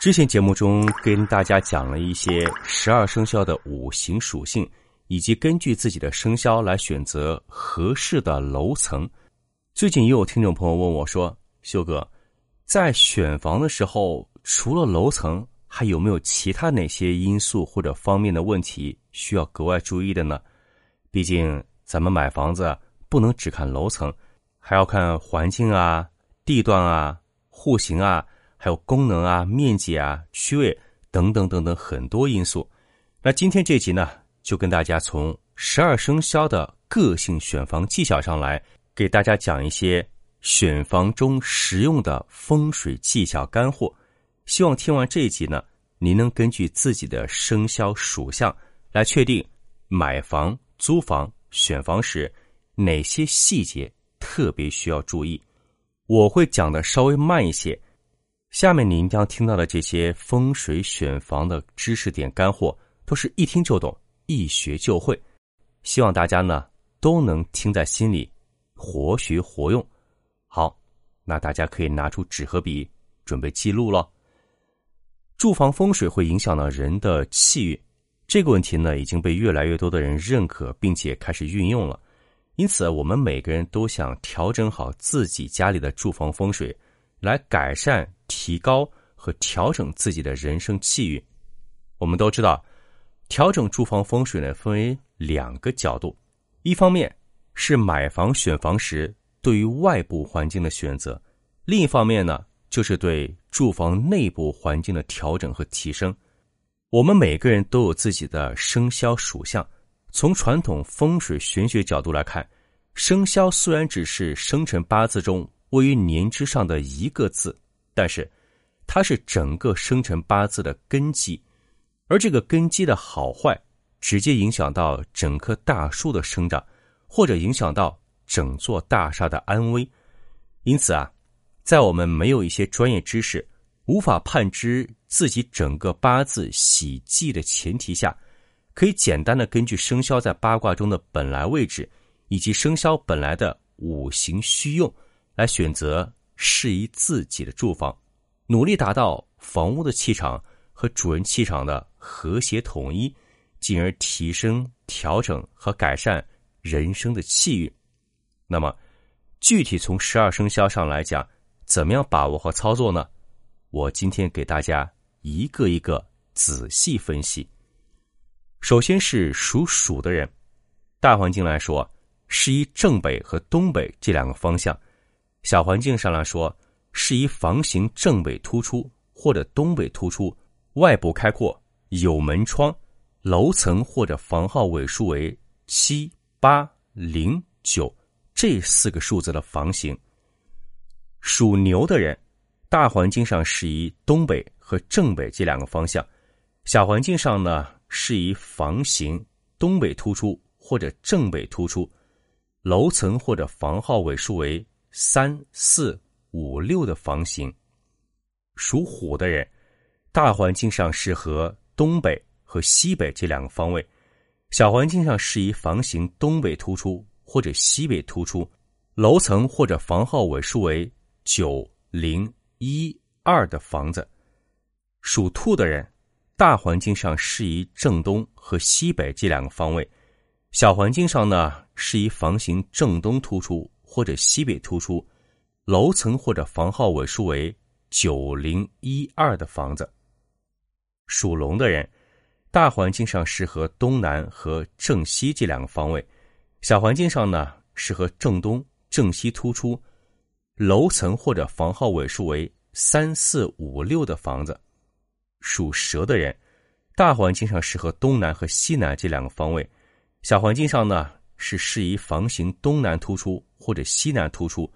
之前节目中跟大家讲了一些十二生肖的五行属性，以及根据自己的生肖来选择合适的楼层。最近也有听众朋友问我说：“修哥，在选房的时候，除了楼层，还有没有其他哪些因素或者方面的问题需要格外注意的呢？毕竟咱们买房子不能只看楼层，还要看环境啊、地段啊、户型啊。”还有功能啊、面积啊、区位等等等等很多因素。那今天这集呢，就跟大家从十二生肖的个性选房技巧上来，给大家讲一些选房中实用的风水技巧干货。希望听完这一集呢，您能根据自己的生肖属相来确定买房、租房、选房时哪些细节特别需要注意。我会讲的稍微慢一些。下面您将听到的这些风水选房的知识点干货，都是一听就懂、一学就会。希望大家呢都能听在心里，活学活用。好，那大家可以拿出纸和笔，准备记录了。住房风水会影响到人的气运，这个问题呢已经被越来越多的人认可，并且开始运用了。因此，我们每个人都想调整好自己家里的住房风水。来改善、提高和调整自己的人生气运。我们都知道，调整住房风水呢，分为两个角度：一方面是买房选房时对于外部环境的选择；另一方面呢，就是对住房内部环境的调整和提升。我们每个人都有自己的生肖属相。从传统风水玄学角度来看，生肖虽然只是生辰八字中。位于年之上的一个字，但是它是整个生辰八字的根基，而这个根基的好坏，直接影响到整棵大树的生长，或者影响到整座大厦的安危。因此啊，在我们没有一些专业知识，无法判知自己整个八字喜忌的前提下，可以简单的根据生肖在八卦中的本来位置，以及生肖本来的五行需用。来选择适宜自己的住房，努力达到房屋的气场和主人气场的和谐统一，进而提升、调整和改善人生的气运。那么，具体从十二生肖上来讲，怎么样把握和操作呢？我今天给大家一个一个仔细分析。首先是属鼠的人，大环境来说，适宜正北和东北这两个方向。小环境上来说，适宜房型正北突出或者东北突出，外部开阔，有门窗，楼层或者房号尾数为七八零九这四个数字的房型。属牛的人，大环境上适宜东北和正北这两个方向，小环境上呢适宜房型东北突出或者正北突出，楼层或者房号尾数为。三四五六的房型，属虎的人，大环境上适合东北和西北这两个方位，小环境上适宜房型东北突出或者西北突出，楼层或者房号尾数为九零一二的房子。属兔的人，大环境上适宜正东和西北这两个方位，小环境上呢适宜房型正东突出。或者西北突出，楼层或者房号尾数为九零一二的房子。属龙的人，大环境上适合东南和正西这两个方位，小环境上呢适合正东、正西突出，楼层或者房号尾数为三四五六的房子。属蛇的人，大环境上适合东南和西南这两个方位，小环境上呢是适宜房型东南突出。或者西南突出，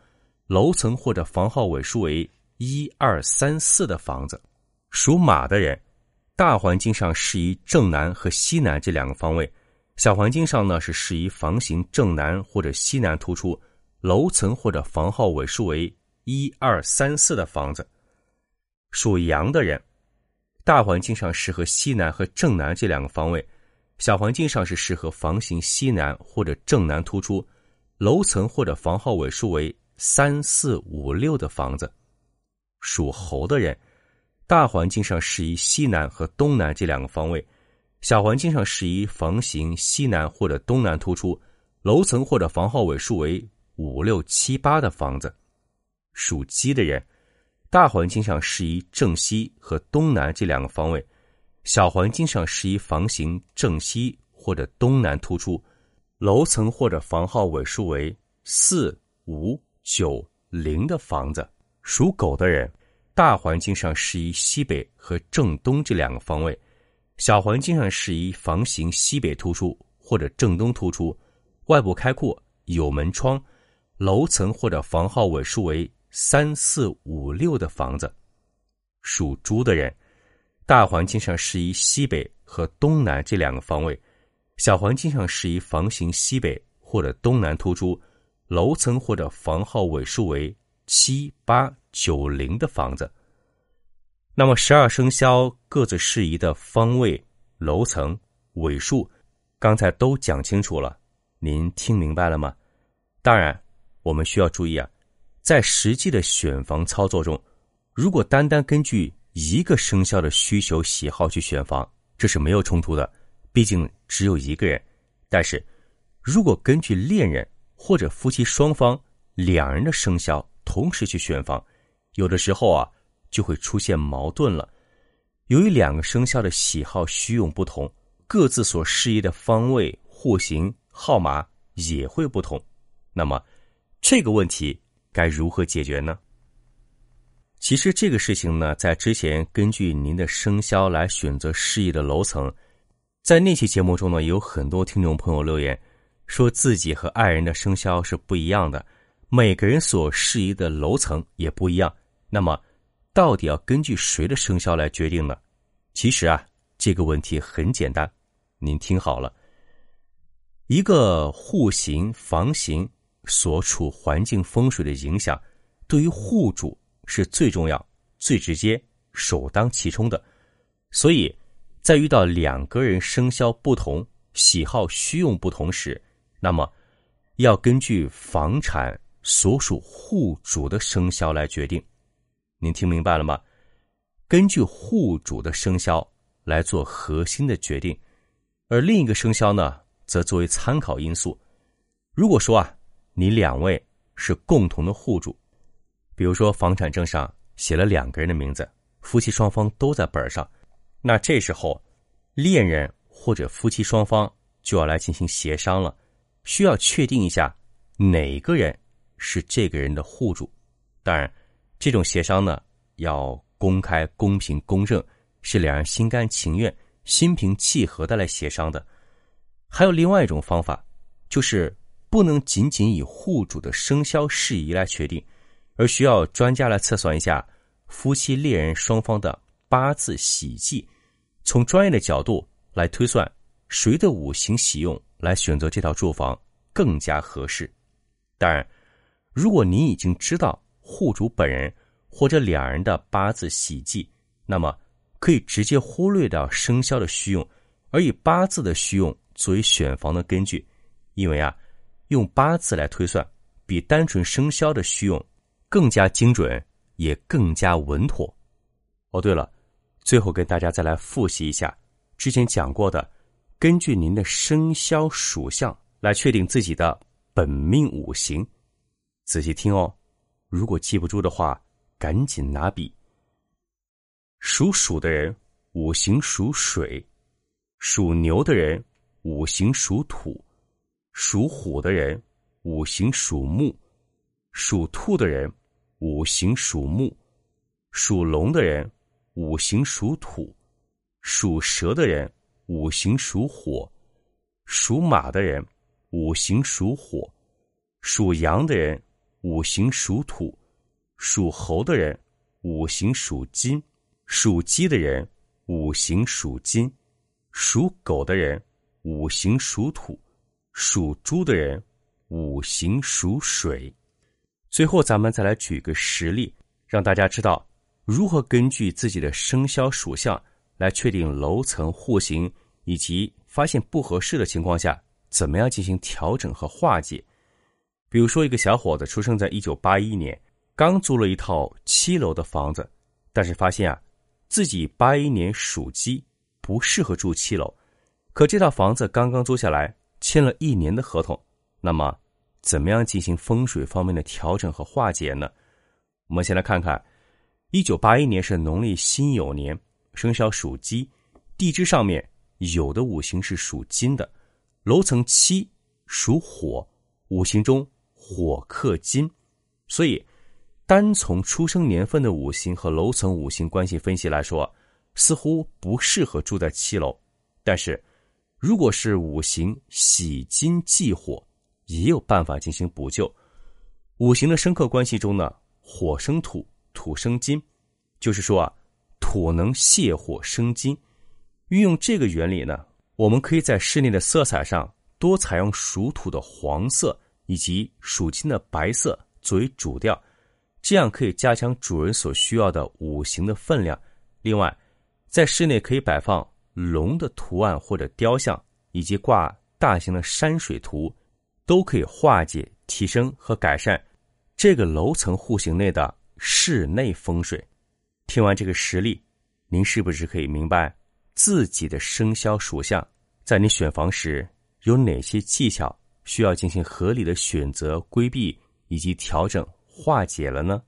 楼层或者房号尾数为一二三四的房子。属马的人，大环境上适宜正南和西南这两个方位，小环境上呢是适宜房型正南或者西南突出，楼层或者房号尾数为一二三四的房子。属羊的人，大环境上适合西南和正南这两个方位，小环境上是适合房型西南或者正南突出。楼层或者房号尾数为三四五六的房子，属猴的人，大环境上适宜西南和东南这两个方位，小环境上适宜房型西南或者东南突出，楼层或者房号尾数为五六七八的房子。属鸡的人，大环境上适宜正西和东南这两个方位，小环境上适宜房型正西或者东南突出，楼层或者房号尾数为四五九零的房子。属狗的人，大环境上适宜西北和正东这两个方位，小环境上适宜房型西北突出或者正东突出，外部开阔有门窗，楼层或者房号尾数为。三四五六的房子，属猪的人，大环境上适宜西北和东南这两个方位，小环境上适宜房型西北或者东南突出，楼层或者房号尾数为七八九零的房子。那么十二生肖各自适宜的方位、楼层、尾数，刚才都讲清楚了，您听明白了吗？当然，我们需要注意啊。在实际的选房操作中，如果单单根据一个生肖的需求喜好去选房，这是没有冲突的，毕竟只有一个人。但是，如果根据恋人或者夫妻双方两人的生肖同时去选房，有的时候啊就会出现矛盾了。由于两个生肖的喜好虚用不同，各自所适宜的方位、户型、号码也会不同。那么，这个问题。该如何解决呢？其实这个事情呢，在之前根据您的生肖来选择适宜的楼层，在那期节目中呢，有很多听众朋友留言，说自己和爱人的生肖是不一样的，每个人所适宜的楼层也不一样。那么，到底要根据谁的生肖来决定呢？其实啊，这个问题很简单，您听好了，一个户型房型。所处环境风水的影响，对于户主是最重要、最直接、首当其冲的。所以，在遇到两个人生肖不同、喜好需用不同时，那么要根据房产所属户主的生肖来决定。您听明白了吗？根据户主的生肖来做核心的决定，而另一个生肖呢，则作为参考因素。如果说啊。你两位是共同的户主，比如说房产证上写了两个人的名字，夫妻双方都在本上，那这时候恋人或者夫妻双方就要来进行协商了，需要确定一下哪个人是这个人的户主。当然，这种协商呢要公开、公平、公正，是两人心甘情愿、心平气和的来协商的。还有另外一种方法，就是。不能仅仅以户主的生肖事宜来确定，而需要专家来测算一下夫妻恋人双方的八字喜忌，从专业的角度来推算谁的五行喜用，来选择这套住房更加合适。当然，如果您已经知道户主本人或者两人的八字喜忌，那么可以直接忽略掉生肖的虚用，而以八字的虚用作为选房的根据，因为啊。用八字来推算，比单纯生肖的虚用更加精准，也更加稳妥。哦，对了，最后跟大家再来复习一下之前讲过的，根据您的生肖属相来确定自己的本命五行。仔细听哦，如果记不住的话，赶紧拿笔。属鼠的人五行属水，属牛的人五行属土。属虎的人，五行属木；属兔的人，五行属木；属龙的人，五行属土；属蛇的人，五行属火；属马的人，五行属火；属羊的人，五行属土；属猴的人，五行属金；属鸡的人，五行属金；属狗的人，五行属土。属猪的人，五行属水。最后，咱们再来举个实例，让大家知道如何根据自己的生肖属相来确定楼层户型，以及发现不合适的情况下，怎么样进行调整和化解。比如说，一个小伙子出生在一九八一年，刚租了一套七楼的房子，但是发现啊，自己八一年属鸡，不适合住七楼，可这套房子刚刚租下来，签了一年的合同，那么怎么样进行风水方面的调整和化解呢？我们先来看看，一九八一年是农历辛酉年，生肖属鸡，地支上面有的五行是属金的，楼层七属火，五行中火克金，所以单从出生年份的五行和楼层五行关系分析来说，似乎不适合住在七楼。但是，如果是五行喜金忌火，也有办法进行补救。五行的生克关系中呢？火生土，土生金，就是说啊，土能泄火生金。运用这个原理呢，我们可以在室内的色彩上多采用属土的黄色以及属金的白色作为主调，这样可以加强主人所需要的五行的分量。另外，在室内可以摆放龙的图案或者雕像，以及挂大型的山水图，都可以化解、提升和改善。这个楼层户型内的室内风水，听完这个实例，您是不是可以明白自己的生肖属相在你选房时有哪些技巧需要进行合理的选择、规避以及调整化解了呢？